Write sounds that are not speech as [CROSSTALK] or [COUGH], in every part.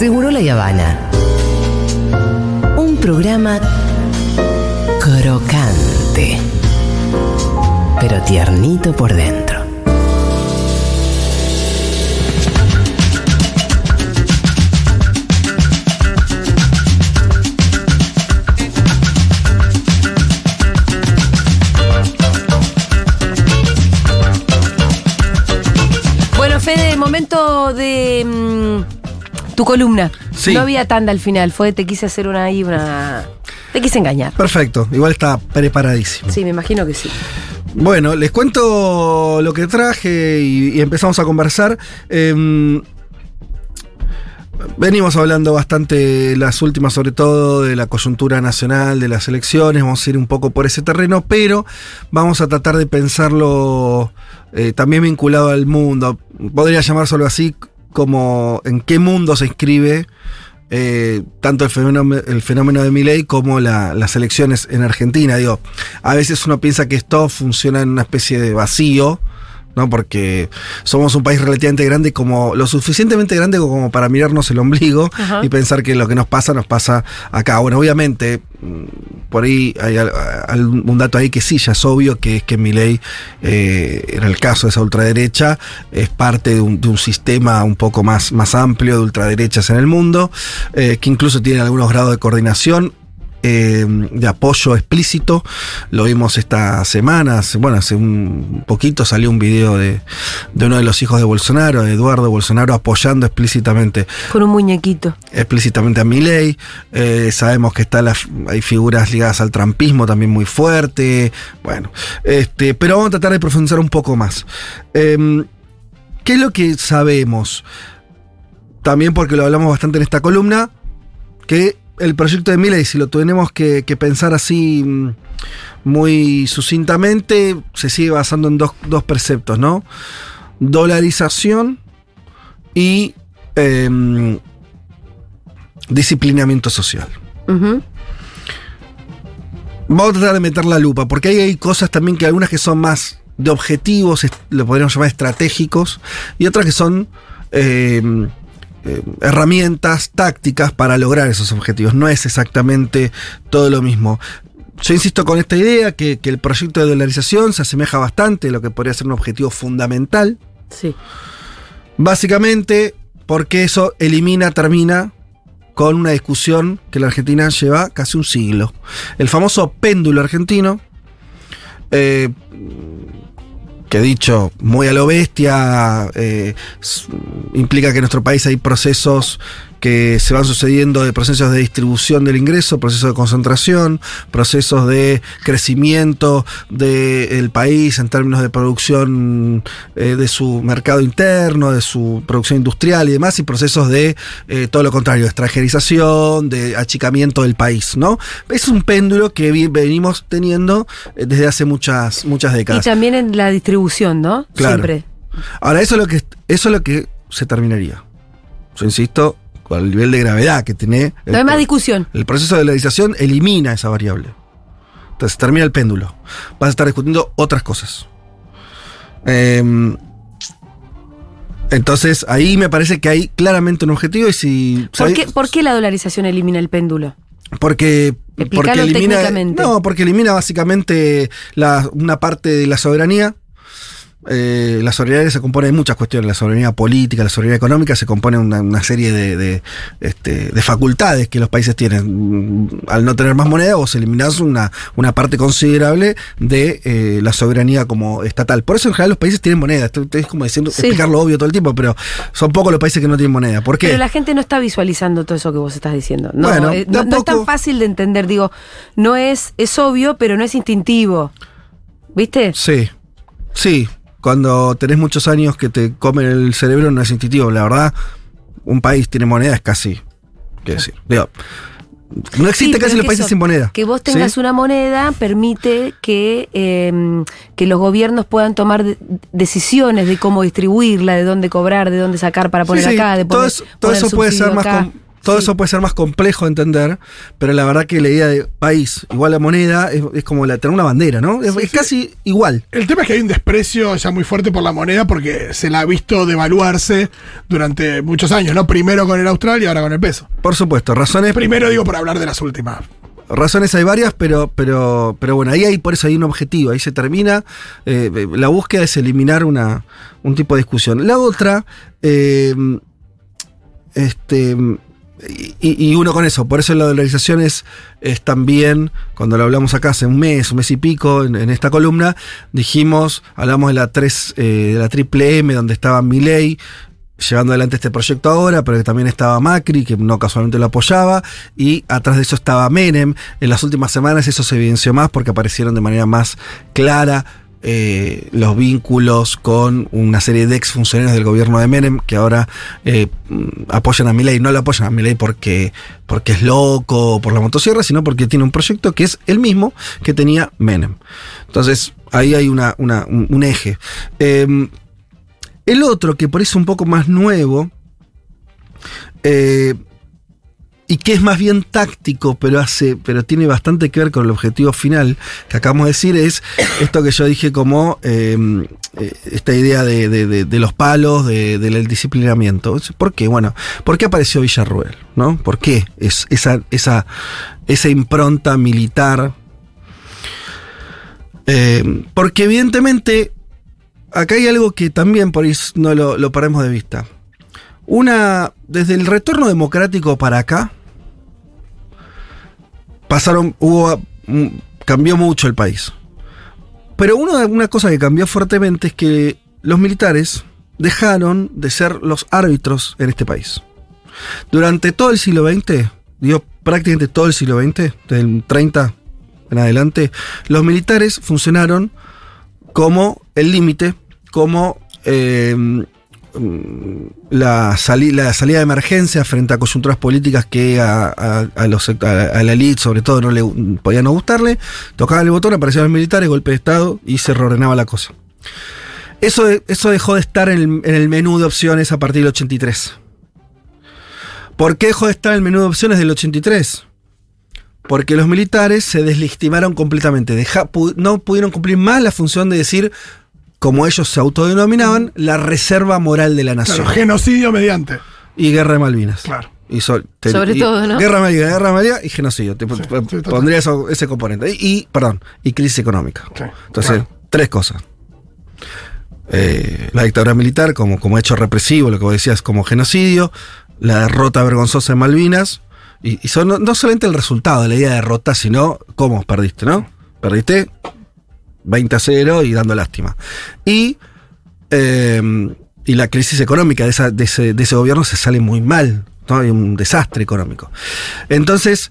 Seguro la Habana. Un programa crocante, pero tiernito por dentro. Bueno, Fede, momento de mm, tu columna. Sí. No había tanda al final, fue te quise hacer una ahí, una. Te quise engañar. Perfecto, igual está preparadísimo. Sí, me imagino que sí. Bueno, les cuento lo que traje y, y empezamos a conversar. Em, venimos hablando bastante las últimas, sobre todo de la coyuntura nacional, de las elecciones. Vamos a ir un poco por ese terreno, pero vamos a tratar de pensarlo eh, también vinculado al mundo. Podría llamárselo así como en qué mundo se inscribe eh, tanto el fenómeno, el fenómeno de Milei como la- las elecciones en Argentina. Digo, a veces uno piensa que esto funciona en una especie de vacío, ¿no? Porque somos un país relativamente grande, como lo suficientemente grande como para mirarnos el ombligo Ajá. y pensar que lo que nos pasa nos pasa acá. Bueno, obviamente, por ahí hay al- al- un dato ahí que sí, ya es obvio, que es que Milei, eh, en el caso de esa ultraderecha, es parte de un, de un sistema un poco más, más amplio de ultraderechas en el mundo, eh, que incluso tiene algunos grados de coordinación eh, de apoyo explícito. Lo vimos esta semana, bueno, hace un poquito salió un video de, de uno de los hijos de Bolsonaro, de Eduardo Bolsonaro, apoyando explícitamente Con un muñequito. explícitamente a Milei. Eh, sabemos que está la- hay figuras ligadas al trampismo también muy fuerte. Bueno, este, pero vamos a tratar de profundizar un poco más. Em, ¿Qué es lo que sabemos? También porque lo hablamos bastante en esta columna, que el proyecto de Milei, si lo tenemos que, que pensar así mm, muy sucintamente, se sigue basando en dos, dos preceptos, ¿no? Dolarización y em, disciplinamiento social. Vamos a tratar de meter la lupa, porque ahí hay cosas también que algunas que son más de objetivos, lo podríamos llamar estratégicos, y otras que son eh, eh, herramientas tácticas para lograr esos objetivos. No es exactamente todo lo mismo. Yo insisto con esta idea que, que el proyecto de dolarización se asemeja bastante a lo que podría ser un objetivo fundamental, Sí. Básicamente porque eso elimina, termina con una discusión que la Argentina lleva casi un siglo. El famoso péndulo argentino, eh, que dicho muy a lo bestia, eh, implica que en nuestro país hay procesos que se van sucediendo de procesos de distribución del ingreso, procesos de concentración, procesos de crecimiento del país en términos de producción eh, de su mercado interno, de su producción industrial y demás, y procesos de eh, todo lo contrario, de extranjerización, de achicamiento del país, ¿no? Es un péndulo que venimos teniendo eh, desde hace muchas, muchas Y décadas. también en la distribución, ¿no? Claro. Siempre. Ahora, eso es lo que eso es lo que se terminaría. Yo insisto, con el nivel de gravedad que tiene. No hay más discusión. El proceso de dolarización elimina esa variable. Entonces termina el péndulo. Vas a estar discutiendo otras cosas. Em, entonces ahí me parece que hay claramente un objetivo y si... ¿Por qué, por qué la dolarización elimina el péndulo? Porque, Explícalo porque elimina. técnicamente. No, porque elimina básicamente la- una parte de la soberanía. Eh, la soberanía se compone de muchas cuestiones, la soberanía política, la soberanía económica, se compone de una, una serie de, de, este, de facultades que los países tienen. Mm, Al no tener más moneda, vos eliminás una, una parte considerable de eh, la soberanía como estatal. Por eso en general los países tienen moneda. Esto esto es como diciendo, Sí. explicar lo obvio todo el tiempo, pero son pocos los países que no tienen moneda. ¿Por qué? Pero la gente no está visualizando todo eso que vos estás diciendo. No, Bueno, eh, no, es tan fácil de entender. Digo, no es, es obvio, pero no es instintivo. ¿Viste? Sí, sí. Cuando tenés muchos años que te comen el cerebro no es instintivo. La verdad, un país tiene moneda es casi. ¿Qué decir? Digo, no existe Sí, casi los países eso, sin moneda. Que vos tengas ¿sí? una moneda permite que, eh, que los gobiernos puedan tomar de- decisiones de cómo distribuirla, de dónde cobrar, de dónde sacar para poner Sí, acá, de todo poner, eso, todo poner eso puede ser más, com- Todo Sí. eso puede ser más complejo de entender, pero la verdad que la idea de país igual a moneda es, es como la, tener una bandera, ¿no? Es, Sí, es sí. casi igual. El tema es que hay un desprecio ya muy fuerte por la moneda porque se la ha visto devaluarse durante muchos años, ¿no? Primero con el austral y ahora con el peso. Por supuesto, razones, Primero digo por hablar de las últimas. razones hay varias, pero, pero, pero bueno, ahí hay por eso hay un objetivo, ahí se termina. eh, la búsqueda es eliminar una, un tipo de discusión. La otra, eh, este. Y, uno con eso, por eso la dolarización es, es también, cuando lo hablamos acá hace un mes, un mes y pico, en, esta columna, dijimos, hablamos de la 3, eh, de la triple M, donde estaba Milei, llevando adelante este proyecto ahora, pero que también estaba Macri, que no casualmente lo apoyaba, y atrás de eso estaba Menem. En las últimas semanas eso se evidenció más porque aparecieron de manera más clara eh, los vínculos con una serie de exfuncionarios del gobierno de Menem que ahora eh, mm, apoyan a Milei. No lo apoyan a Milei porque, porque es loco o por la motosierra, sino porque tiene un proyecto que es el mismo que tenía Menem. Entonces, ahí hay una, una- un, un eje. Em, el otro, que por eso es un poco más nuevo, eh, y que es más bien táctico, pero hace, pero tiene bastante que ver con el objetivo final que acabamos de decir, es esto que yo dije como eh, eh, esta idea de, los palos, de- del disciplinamiento. ¿Por qué? Bueno, ¿por qué apareció Villarruel? ¿No? ¿Por qué? Es esa, impronta militar. Eh, porque evidentemente acá hay algo que también por ahí no lo, lo de vista. Una, desde el retorno democrático para acá, pasaron, hubo, mm, cambió mucho el país. Pero una, una cosa que cambió fuertemente es que los militares dejaron de ser los árbitros en este país. Durante todo el siglo XX, digo prácticamente todo el siglo XX, desde el 30 en adelante, los militares funcionaron como el límite, como eh, la, sali- la salida de emergencia frente a coyunturas políticas que a, la elite, sobre todo, no le podía no gustarle. Tocaban el botón, aparecían los militares, golpe de Estado y se reordenaba la cosa. Eso, eso dejó de estar en el, en el menú de opciones a partir del 83. ¿Por qué dejó de estar en el menú de opciones del 83? Porque los militares se deslegitimaron completamente. No pudieron cumplir más la función de decir, como ellos se autodenominaban, la reserva moral de la nación. Claro, genocidio mediante. Y guerra de Malvinas. Claro. Y so- te- Sobre y- todo, ¿no? Guerra de Malvinas, guerra de Malvinas y genocidio. Te- Sí, p- sí, total. pondría eso- ese componente. Y, y, perdón, y crisis económica. Sí, Entonces, claro. tres cosas. Eh, la dictadura militar como, como hecho represivo, lo que vos decías, como genocidio, la derrota vergonzosa de Malvinas, y, y son no, no solamente el resultado de la idea de derrota, sino cómo perdiste, ¿no? Perdiste 20 a 0 y dando lástima. Y, eh, y la crisis económica de, ese, de ese gobierno se sale muy mal, ¿no? Hay un desastre económico. Entonces,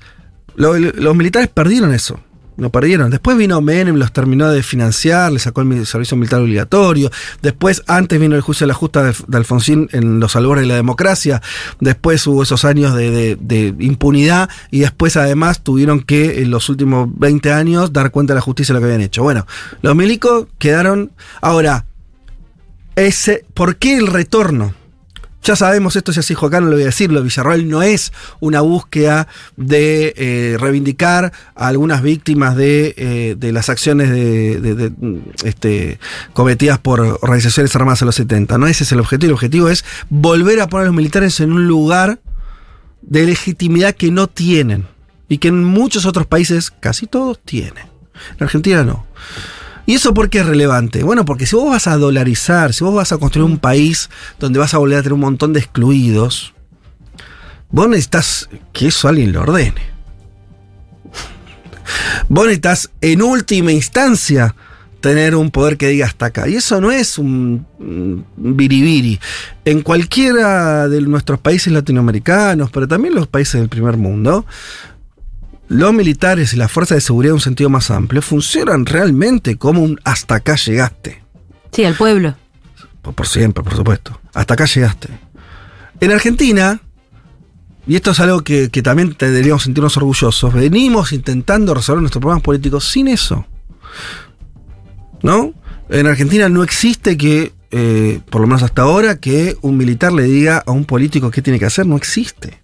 lo- los militares perdieron eso. Lo perdieron. Después vino Menem, los terminó de financiar, le sacó el servicio militar obligatorio. Después, antes vino el juicio de la justa de, Alfonsín en los albores de la democracia. Después hubo esos años de, de- de impunidad. Y después, además, tuvieron que, en los últimos 20 años, dar cuenta de la justicia de lo que habían hecho. Bueno, los milicos quedaron. Ahora, ese, ¿por qué el retorno? Ya sabemos, esto se dijo acá, no lo voy a decirlo, Villarroel no es una búsqueda de eh, reivindicar a algunas víctimas de, eh, de las acciones de, de- de, este, cometidas por organizaciones armadas en los 70. No ese es el objetivo, el objetivo es volver a poner a los militares en un lugar de legitimidad que no tienen y que en muchos otros países casi todos tienen. En Argentina no. ¿Y eso por qué es relevante? Bueno, porque si vos vas a dolarizar, si vos vas a construir un país donde vas a volver a tener un montón de excluidos, vos necesitas que eso alguien lo ordene. Vos necesitas, en última instancia, tener un poder que diga hasta acá. Y eso no es un, biribiri. En cualquiera de nuestros países latinoamericanos, pero también los países del primer mundo, los militares y las fuerzas de seguridad en un sentido más amplio funcionan realmente como un hasta acá llegaste. Sí, al pueblo. Por, por siempre, por supuesto. Hasta acá llegaste. En Argentina, y esto es algo que, que también deberíamos sentirnos orgullosos, venimos intentando resolver nuestros problemas políticos sin eso. ¿No? En Argentina no existe que, eh, por lo menos hasta ahora, que un militar le diga a un político qué tiene que hacer, no existe.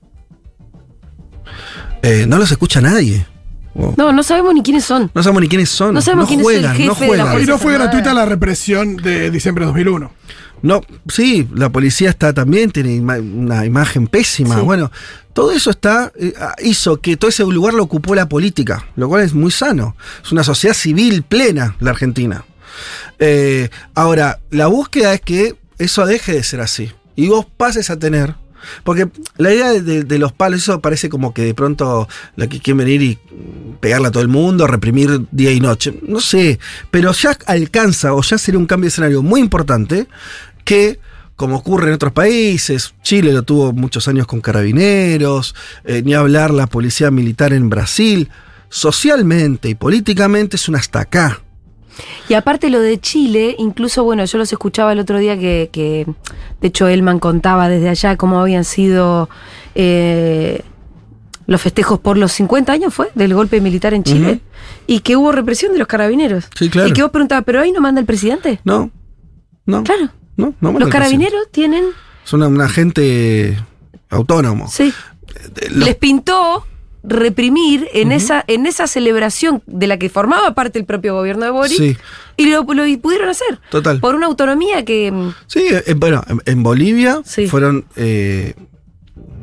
Eh, no los escucha nadie. No, no sabemos ni quiénes son. No sabemos ni quiénes son. No sabemos quién es el juegan, jefe no de la juegan. Y no fue Armada. gratuita la represión de diciembre de 2001. No, sí, la policía está también, tiene ima- una imagen pésima. Sí. Bueno, todo eso está, eh, hizo que todo ese lugar lo ocupó la política, lo cual es muy sano. Es una sociedad civil plena, la Argentina. Eh, ahora, la búsqueda es que eso deje de ser así. Y vos pases a tener. Porque la idea de, los palos, eso parece como que de pronto la que quieren venir y pegarle a todo el mundo, reprimir día y noche. No sé, pero ya alcanza o ya sería un cambio de escenario muy importante que, como ocurre en otros países, Chile lo tuvo muchos años con carabineros, eh, ni hablar la policía militar en Brasil, socialmente y políticamente es un hasta acá. Y aparte lo de Chile, incluso, bueno, yo los escuchaba el otro día que, que de hecho, Elman contaba desde allá cómo habían sido eh, los festejos por los 50 años, ¿fue? Del golpe militar en Chile. Y que hubo represión de los carabineros. Sí, claro. Y que vos preguntabas, ¿pero ahí no manda el presidente? No, no. Claro. No, no manda Los el carabineros tienen. Son un agente autónomo. sí, los- les pintó reprimir en esa en esa celebración de la que formaba parte el propio gobierno de Boris Sí. y lo, lo y pudieron hacer Total. por una autonomía que mm, Sí, eh, bueno, en, en Bolivia Sí. fueron eh,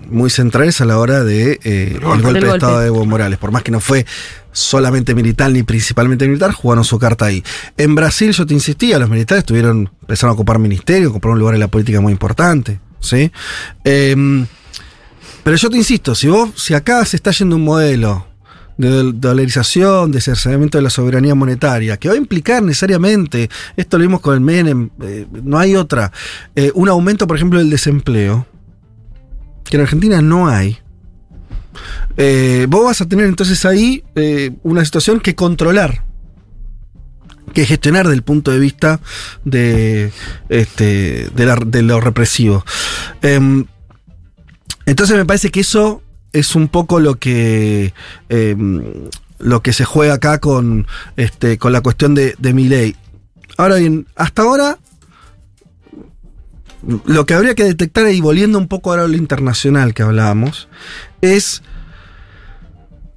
muy centrales a la hora de eh, el golpe de. Estado de Evo Morales. Por más que no fue solamente militar ni principalmente militar, jugaron su carta ahí. En Brasil, yo te insistía, los militares tuvieron, empezaron a ocupar ministerios, ocuparon un lugar en la política muy importante. ¿sí? Em, pero yo te insisto, si vos, si acá se está yendo un modelo de dol- dolarización, de cercenamiento de la soberanía monetaria, que va a implicar necesariamente, esto lo vimos con el Menem, eh, no hay otra, eh, un aumento, por ejemplo, del desempleo, que en Argentina no hay. Eh, vos vas a tener entonces ahí una situación que controlar, que gestionar del punto de vista de, este, de, la- de lo represivo. Em, entonces me parece que eso es un poco lo que em, lo que se juega acá con, este, con la cuestión de, de Milei. Ahora bien, hasta ahora lo que habría que detectar, y volviendo un poco ahora a lo internacional que hablábamos, es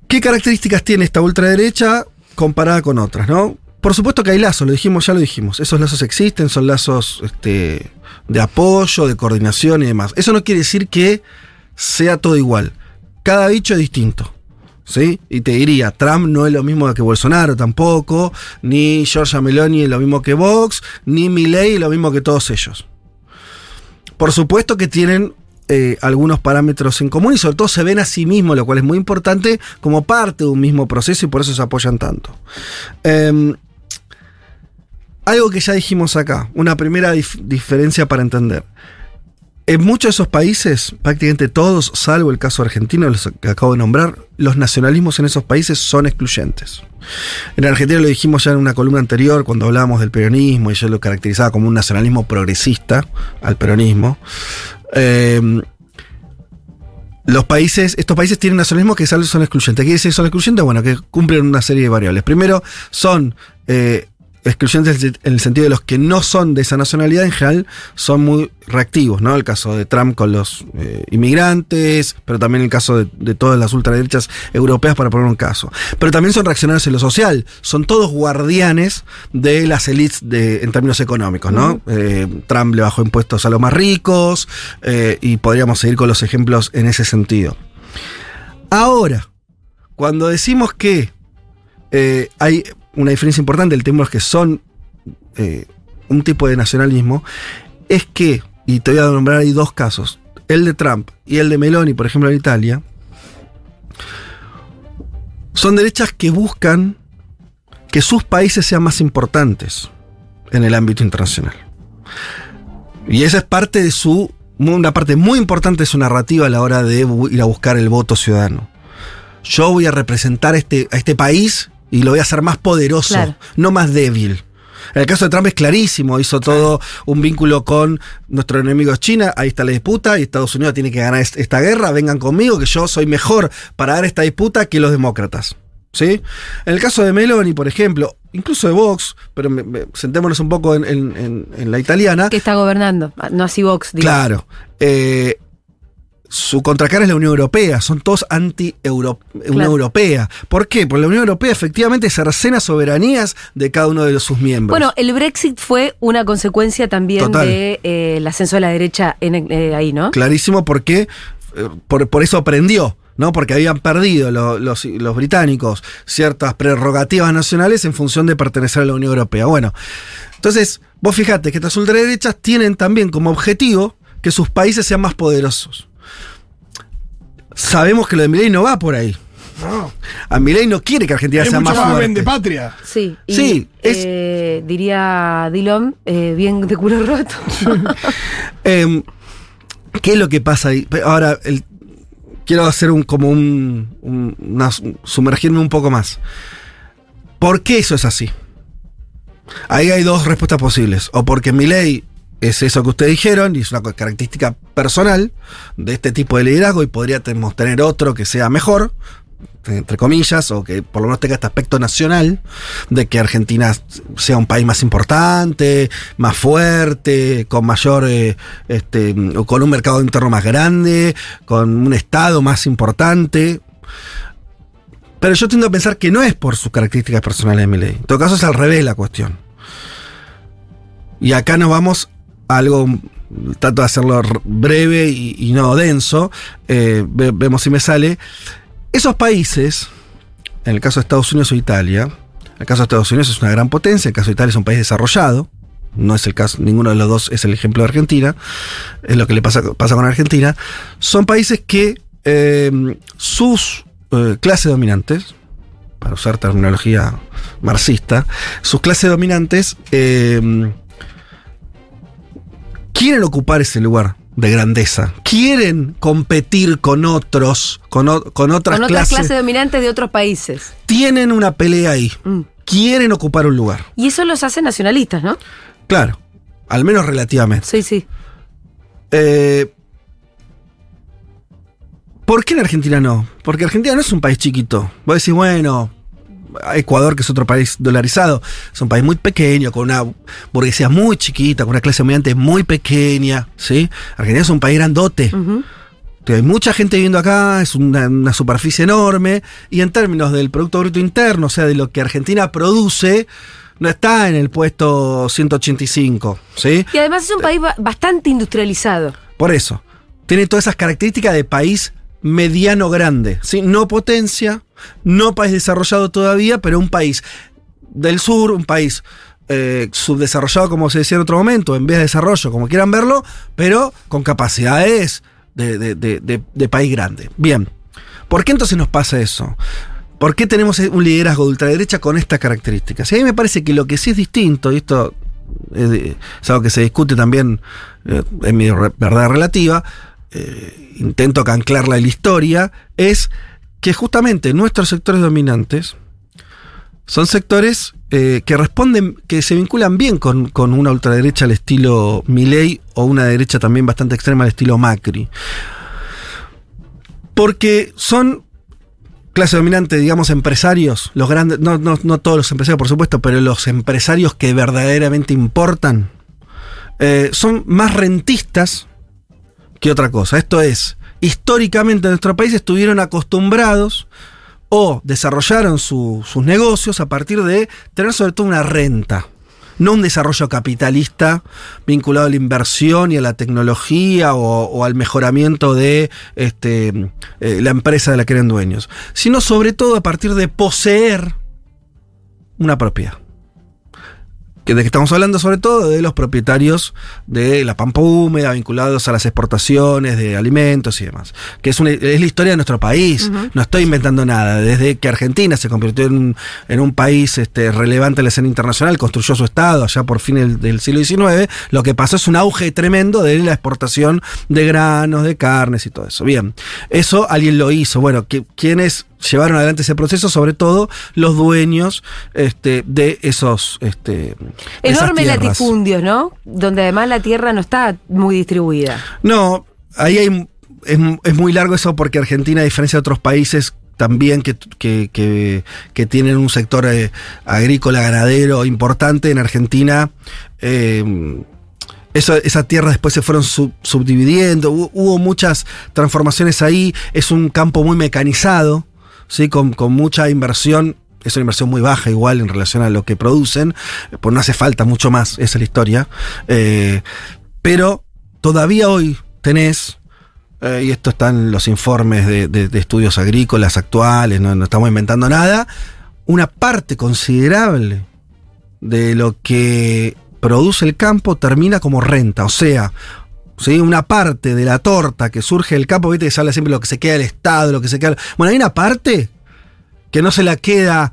qué características tiene esta ultraderecha comparada con otras, ¿no? Por supuesto que hay lazos, lo dijimos, ya lo dijimos. Esos lazos existen, son lazos este, de apoyo, de coordinación y demás. Eso no quiere decir que sea todo igual. Cada bicho es distinto. ¿Sí? Y te diría, Trump no es lo mismo que Bolsonaro tampoco, ni Giorgia Meloni es lo mismo que Vox, ni Milley es lo mismo que todos ellos. Por supuesto que tienen eh, algunos parámetros en común y sobre todo se ven a sí mismos, lo cual es muy importante como parte de un mismo proceso y por eso se apoyan tanto. Em, algo que ya dijimos acá, una primera dif- diferencia para entender. En muchos de esos países, prácticamente todos, salvo el caso argentino, que acabo de nombrar, los nacionalismos en esos países son excluyentes. En Argentina lo dijimos ya en una columna anterior, cuando hablábamos del peronismo, y yo lo caracterizaba como un nacionalismo progresista al peronismo. Eh, los países, estos países tienen nacionalismos que son excluyentes. ¿Qué que son excluyentes? Bueno, que cumplen una serie de variables. Primero, son eh, excluyentes en el sentido de los que no son de esa nacionalidad, en general son muy reactivos, ¿no? El caso de Trump con los eh, inmigrantes, pero también el caso de, de todas las ultraderechas europeas, para poner un caso. Pero también son reaccionarios en lo social, son todos guardianes de las élites de, en términos económicos, ¿no? Eh, Trump le bajó impuestos a los más ricos eh, y podríamos seguir con los ejemplos en ese sentido. Ahora, cuando decimos que hay una diferencia importante, el tema es que son eh, un tipo de nacionalismo, es que, y te voy a nombrar ahí dos casos, el de Trump y el de Meloni, por ejemplo, en Italia, son derechas que buscan que sus países sean más importantes en el ámbito internacional. Y esa es parte de su, una parte muy importante de su narrativa a la hora de ir a buscar el voto ciudadano. Yo voy a representar este, a este país y lo voy a hacer más poderoso, Claro. no más débil. En el caso de Trump es clarísimo, hizo todo un vínculo con nuestro enemigo es China, ahí está la disputa y Estados Unidos tiene que ganar est- esta guerra, vengan conmigo que yo soy mejor para dar esta disputa que los demócratas. ¿Sí? En el caso de Meloni, por ejemplo, incluso de Vox, pero me- me- sentémonos un poco en, en- en- en la italiana, que está gobernando, no así Vox, digo. Claro. Eh, su contracara es la Unión Europea, son todos anti-Unión Claro. Europea. ¿Por qué? Porque la Unión Europea efectivamente cercena soberanías de cada uno de sus miembros. Bueno, el Brexit fue una consecuencia también Total. de eh, el ascenso de la derecha en, eh, ahí, ¿no? clarísimo porque eh, por, por eso aprendió, ¿no? Porque habían perdido lo- los, los británicos ciertas prerrogativas nacionales en función de pertenecer a la Unión Europea. Bueno, entonces, vos fijate que estas ultraderechas tienen también como objetivo que sus países sean más poderosos. Sabemos que lo de Milei no va por ahí. No. A Milei no quiere que Argentina Es sea mucho más más fuerte. vende patria. Sí, y, Sí, es- eh, diría Dillon, eh, bien de culo roto. [LAUGHS] Em, ¿Qué es lo que pasa ahí? Ahora, el- quiero hacer un como un, un- una- sumergirme un poco más. ¿Por qué eso es así? Ahí hay dos respuestas posibles. O porque mi ley es eso que ustedes dijeron y es una característica personal de este tipo de liderazgo y podríamos tener otro que sea mejor, entre comillas, o que por lo menos tenga este aspecto nacional de que Argentina sea un país más importante, más fuerte, con mayor, eh, este, con un mercado interno más grande, con un Estado más importante. Pero yo tiendo a pensar que no es por sus características personales de mi ley. En todo caso es al revés la cuestión. Y acá nos vamos algo, trato de hacerlo breve y, no denso, eh, ve- vemos si me sale. Esos países, en el caso de Estados Unidos o Italia, el caso de Estados Unidos es una gran potencia, en el caso de Italia es un país desarrollado, no es el caso, ninguno de los dos es el ejemplo de Argentina, es lo que le pasa, pasa con Argentina, son países que eh, sus eh, clases dominantes, para usar terminología marxista, sus clases dominantes eh, quieren ocupar ese lugar de grandeza, quieren competir con otros, con, o- con otras Con otras clases, clases dominantes de otros países. tienen una pelea ahí, Mm. quieren ocupar un lugar, Y eso los hace nacionalistas, ¿no? claro, al menos relativamente. Sí, sí. Eh, ¿Por qué en Argentina no? Porque Argentina no es un país chiquito. Vos decís, bueno, Ecuador, que es otro país dolarizado, es un país muy pequeño, con una burguesía muy chiquita, con una clase dominante muy pequeña, ¿sí? Argentina es un país grandote. Hay mucha gente viviendo acá, es una, una superficie enorme, y en términos del Producto Bruto Interno, o sea, de lo que Argentina produce, no está en el puesto 185, ¿sí? Y además es un país ba- bastante industrializado. Por eso, tiene todas esas características de país mediano grande, ¿sí? No potencia, no país desarrollado todavía, pero un país del sur, un país eh, subdesarrollado, como se decía en otro momento, en vez de desarrollo, como quieran verlo, pero con capacidades de, de- de- de- de país grande. Bien, ¿por qué entonces nos pasa eso? ¿Por qué tenemos un liderazgo de ultraderecha con estas características? Y a mí me parece que lo que sí es distinto, y esto es, algo que se discute también eh, en mi verdad relativa, eh, intento anclarla en la historia, es que justamente nuestros sectores dominantes son sectores eh, que responden, que se vinculan bien con, con una ultraderecha al estilo Milley o una derecha también bastante extrema al estilo Macri. Porque son clase dominante, digamos, empresarios, los grandes, no, no, no todos los empresarios, por supuesto, pero los empresarios que verdaderamente importan, eh, son más rentistas que otra cosa. Esto es, históricamente en nuestro país estuvieron acostumbrados o desarrollaron su- sus negocios a partir de tener sobre todo una renta. No un desarrollo capitalista vinculado a la inversión y a la tecnología o, o al mejoramiento de este, eh, la empresa de la que eran dueños, sino sobre todo a partir de poseer una propiedad. Que de que estamos hablando sobre todo de los propietarios de la pampa húmeda, vinculados a las exportaciones de alimentos y demás. Que es, una- es la historia de nuestro país. No estoy inventando nada. Desde que Argentina se convirtió en un, en un país este, relevante en la escena internacional, construyó su Estado allá por fines del siglo XIX, lo que pasó es un auge tremendo de la exportación de granos, de carnes y todo eso. Bien, eso alguien lo hizo. Bueno, ¿quiénes llevaron adelante ese proceso? Sobre todo los dueños este, de esos... Este, de esas Enorme tierras. latifundios, ¿no? Donde además la tierra no está muy distribuida. No, ahí hay, es, es muy largo eso porque Argentina, a diferencia de otros países, también que, que- que- que tienen un sector eh, agrícola, ganadero importante, en Argentina eh, Eso, esa tierra después se fueron sub- subdividiendo, hu- hubo muchas transformaciones ahí, es un campo muy mecanizado, ¿sí? con, con mucha inversión, es una inversión muy baja igual en relación a lo que producen, pues no hace falta mucho más, esa es la historia, Eh, pero todavía hoy tenés, eh, y esto está en los informes de, estudios agrícolas actuales, no, no estamos inventando nada, una parte considerable de lo que produce el campo termina como renta. O sea, ¿sí? una parte de la torta que surge del campo, viste que se habla siempre de lo que se queda del Estado, lo que se queda. Bueno, hay una parte que no se la queda.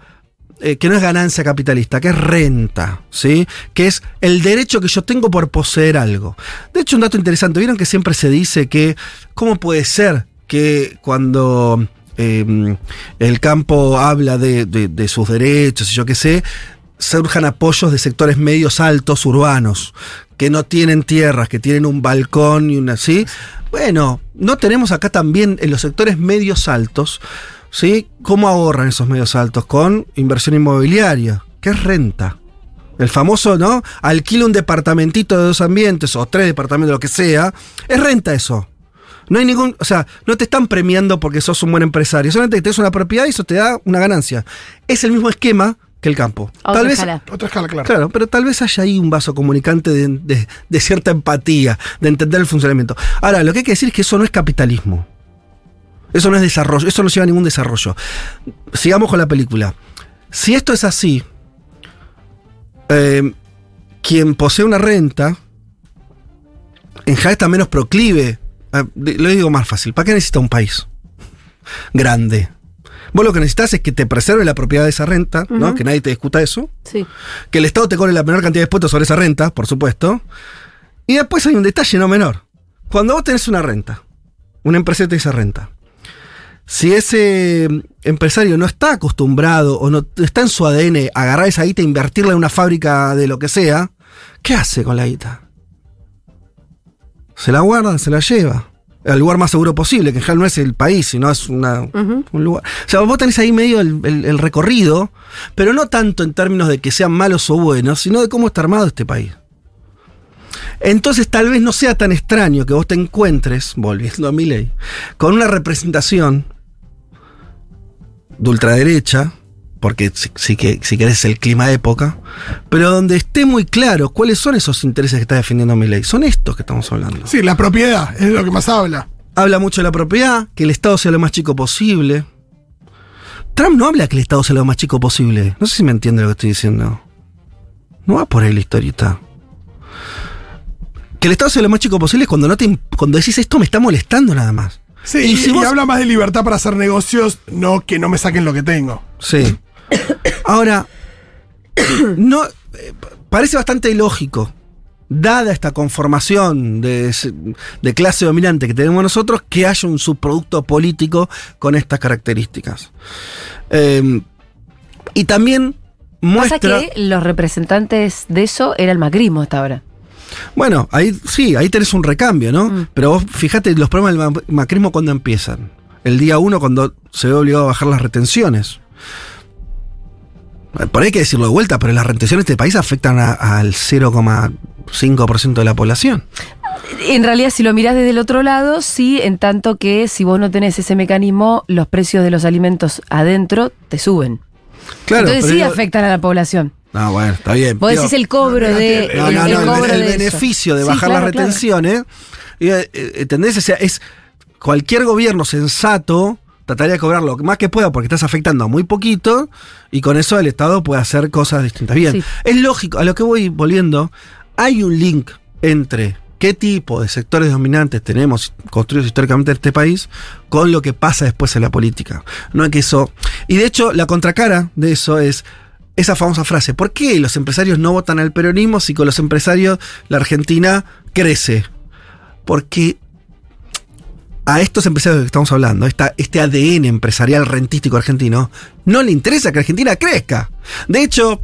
eh, que no es ganancia capitalista, que es renta, ¿sí? Que es el derecho que yo tengo por poseer algo. De hecho, un dato interesante, ¿vieron que siempre se dice que, ¿cómo puede ser que cuando eh, el campo habla de sus derechos y yo qué sé, surjan apoyos de sectores medios altos urbanos, que no tienen tierras, que tienen un balcón y una así. Bueno, no tenemos acá también en los sectores medios altos, ¿sí? ¿Cómo ahorran esos medios altos? Con inversión inmobiliaria, que es renta. El famoso, ¿no? Alquila un departamentito de dos ambientes o tres departamentos, lo que sea. Es renta eso. No hay ningún, o sea, no te están premiando porque sos un buen empresario, solamente que tenés una propiedad y eso te da una ganancia. Es el mismo esquema que el campo. A otra Tal vez, escala. Otra escala, claro. Claro, pero tal vez haya ahí un vaso comunicante de, de- de cierta empatía, de entender el funcionamiento. Ahora, lo que hay que decir es que eso no es capitalismo. Eso no es desarrollo, eso no lleva a ningún desarrollo. Sigamos con la película. Si esto es así, eh, quien posee una renta, en general está menos proclive. de- lo digo más fácil. ¿Para qué necesita un país grande? Vos lo que necesitas es que te preserve la propiedad de esa renta, ¿no? Que nadie te discuta eso Sí. que el Estado te cobre la menor cantidad de impuestos sobre esa renta, por supuesto. Y después hay un detalle no menor. Cuando vos tenés una renta, una empresa te esa renta, si ese mm, empresario no está acostumbrado o no está en su ADN a agarrar esa guita e invertirla en una fábrica de lo que sea, ¿qué hace con la guita? Se la guarda, se la lleva. Al lugar más seguro posible, que en general no es el país, sino es una, un lugar. O sea, vos tenés ahí medio el, el- el recorrido, pero no tanto en términos de que sean malos o buenos, sino de cómo está armado este país. Entonces tal vez no sea tan extraño que vos te encuentres, volviendo a mi ley, con una representación de ultraderecha, porque si, si, que- si querés el clima de época, pero donde esté muy claro cuáles son esos intereses que está defendiendo mi ley. Son estos que estamos hablando. Sí, la propiedad es lo que más habla. Habla mucho de la propiedad, que el Estado sea lo más chico posible. Trump no habla que el Estado sea lo más chico posible. No sé si me entiende lo que estoy diciendo. No va por ahí la historieta. Que el Estado sea lo más chico posible es cuando, no te, cuando decís esto me está molestando nada más. Sí, Y si y vos- habla más de libertad para hacer negocios, no que no me saquen lo que tengo. Sí. Ahora, no, eh, parece bastante lógico, dada esta conformación de, de clase dominante que tenemos nosotros, que haya un subproducto político con estas características. Eh, y también muestra... Pasa que los representantes de eso era el macrismo hasta ahora. Bueno, ahí sí, ahí tenés un recambio, ¿no? Mm. Pero vos fíjate los problemas del ma- macrismo cuando empiezan. El día uno cuando se ve obligado a bajar las retenciones. Eh, Por ahí hay que decirlo de vuelta, pero las retenciones de este país afectan a- al 0,5% de la población. En realidad, si lo mirás desde el otro lado, sí, en tanto que si vos no tenés ese mecanismo, los precios de los alimentos adentro te suben. Claro, Entonces sí digo- afectan a la población. No, bueno, está bien. Vos Digo, decís el cobro de. No, no, el no, el- cobro el, de eso. beneficio de Sí, bajar claro, las claro. retenciones, y, eh, eh, ¿entendés? O sea, es cualquier gobierno sensato trataría de cobrar lo más que pueda porque estás afectando a muy poquito y con eso el Estado puede hacer cosas distintas. Bien, Sí. es lógico, a lo que voy volviendo, hay un link entre qué tipo de sectores dominantes tenemos construidos históricamente en este país con lo que pasa después en la política. No es que eso... Y de hecho, la contracara de eso es esa famosa frase, ¿por qué los empresarios no votan al peronismo si con los empresarios la Argentina crece? Porque a estos empresarios de que estamos hablando, esta, este ADN empresarial rentístico argentino, no le interesa que Argentina crezca. De hecho,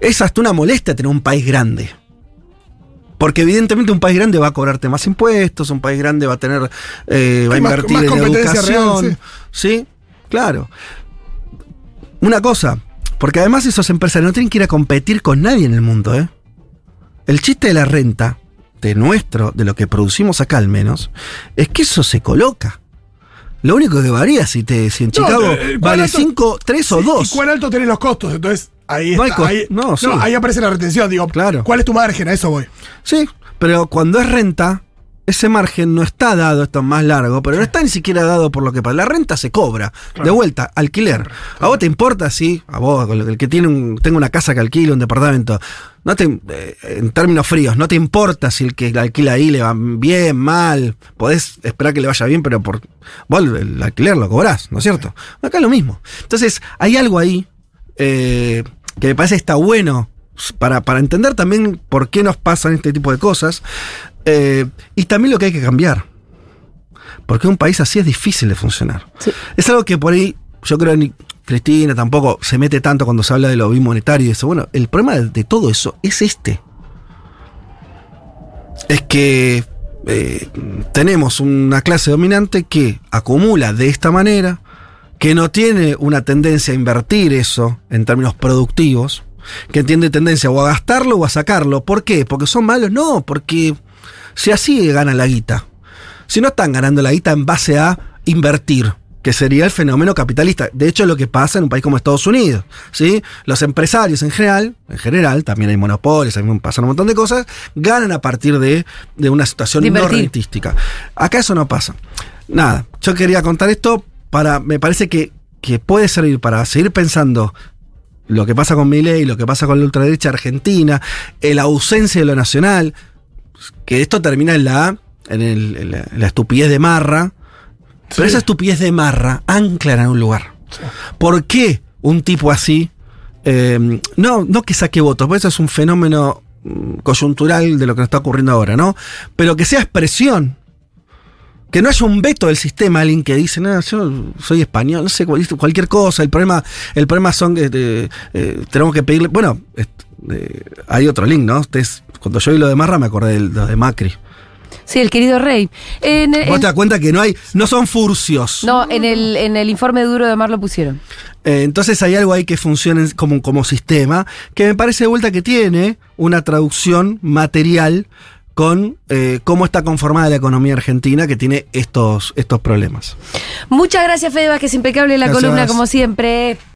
es hasta una molestia tener un país grande. Porque evidentemente un país grande va a cobrarte más impuestos, un país grande va a tener, eh, va a más- invertir más en educación. real, sí, claro. Una cosa, porque además esos empresarios no tienen que ir a competir con nadie en el mundo, ¿eh? El chiste de la renta, de nuestro, de lo que producimos acá al menos, es que eso se coloca. Lo único que varía si, te, si en No, Chicago eh, ¿cuán vale alto- 5, 3 o Sí, 2. ¿Y cuán alto tenés los costos? Entonces, ahí No está. ahí, no, sí. ahí aparece la retención. Digo, Claro. ¿cuál es tu margen? A eso voy. Sí, pero cuando es renta, ese margen no está dado, esto es más largo, pero no está ni siquiera dado por lo que pasa. La renta se cobra, de vuelta, alquiler. ¿A vos te importa si, a vos, el que tiene un, tenga una casa que alquila, un departamento, no te, eh, en términos fríos, no te importa si el que la alquila ahí le va bien, mal, podés esperar que le vaya bien, pero por vos el, alquiler lo cobrás, ¿no es cierto? Acá es lo mismo. Entonces, hay algo ahí eh, que me parece que está bueno para, para entender también por qué nos pasan este tipo de cosas eh, y también lo que hay que cambiar. Porque un país así es difícil de funcionar. Sí. Es algo que por ahí, yo creo que ni Cristina tampoco se mete tanto cuando se habla de lo bimonetario y eso. Bueno, el problema de, de todo eso es este. Es que eh, tenemos una clase dominante que acumula de esta manera, que no tiene una tendencia a invertir eso en términos productivos, que tiene tendencia o a gastarlo o a sacarlo. ¿Por qué? ¿Porque son malos? No, porque si así ganan la guita. Si no están ganando la guita en base a invertir, que sería el fenómeno capitalista. De hecho, es lo que pasa en un país como Estados Unidos. ¿sí? Los empresarios en general, en general, también hay monopolios, hay, pasan un montón de cosas, ganan a partir de, de una situación De no rentística. Acá eso no pasa. Nada, yo quería contar esto para, me parece que, que puede servir para seguir pensando lo que pasa con Milei, lo que pasa con la ultraderecha argentina, en la ausencia de lo nacional, que esto termina en la, en, el- en la, en la estupidez de Marra, pero esa estupidez de Marra ancla en un lugar. ¿Por qué un tipo así, eh, no, no que saque votos, porque eso es un fenómeno mm, coyuntural de lo que nos está ocurriendo ahora, ¿no? Pero que sea expresión. Que no haya un veto del sistema, alguien que dice, no, yo soy español, no sé, cual- cualquier cosa. El problema, el problema son que eh, eh, tenemos que pedirle. Bueno, eh, hay otro link, ¿no? Ustedes, cuando yo vi lo de Marra me acordé de lo de Macri. Sí, el querido rey. En, Vos en- te das cuenta que no hay, no son furcios. no, en el, en el informe duro de Mar lo pusieron. Eh, entonces hay algo ahí que funciona como, como sistema, que me parece de vuelta que tiene una traducción material con eh, cómo está conformada la economía argentina que tiene estos, estos problemas. Muchas gracias, Fede Vázquez, impecable la Gracias. columna, como siempre.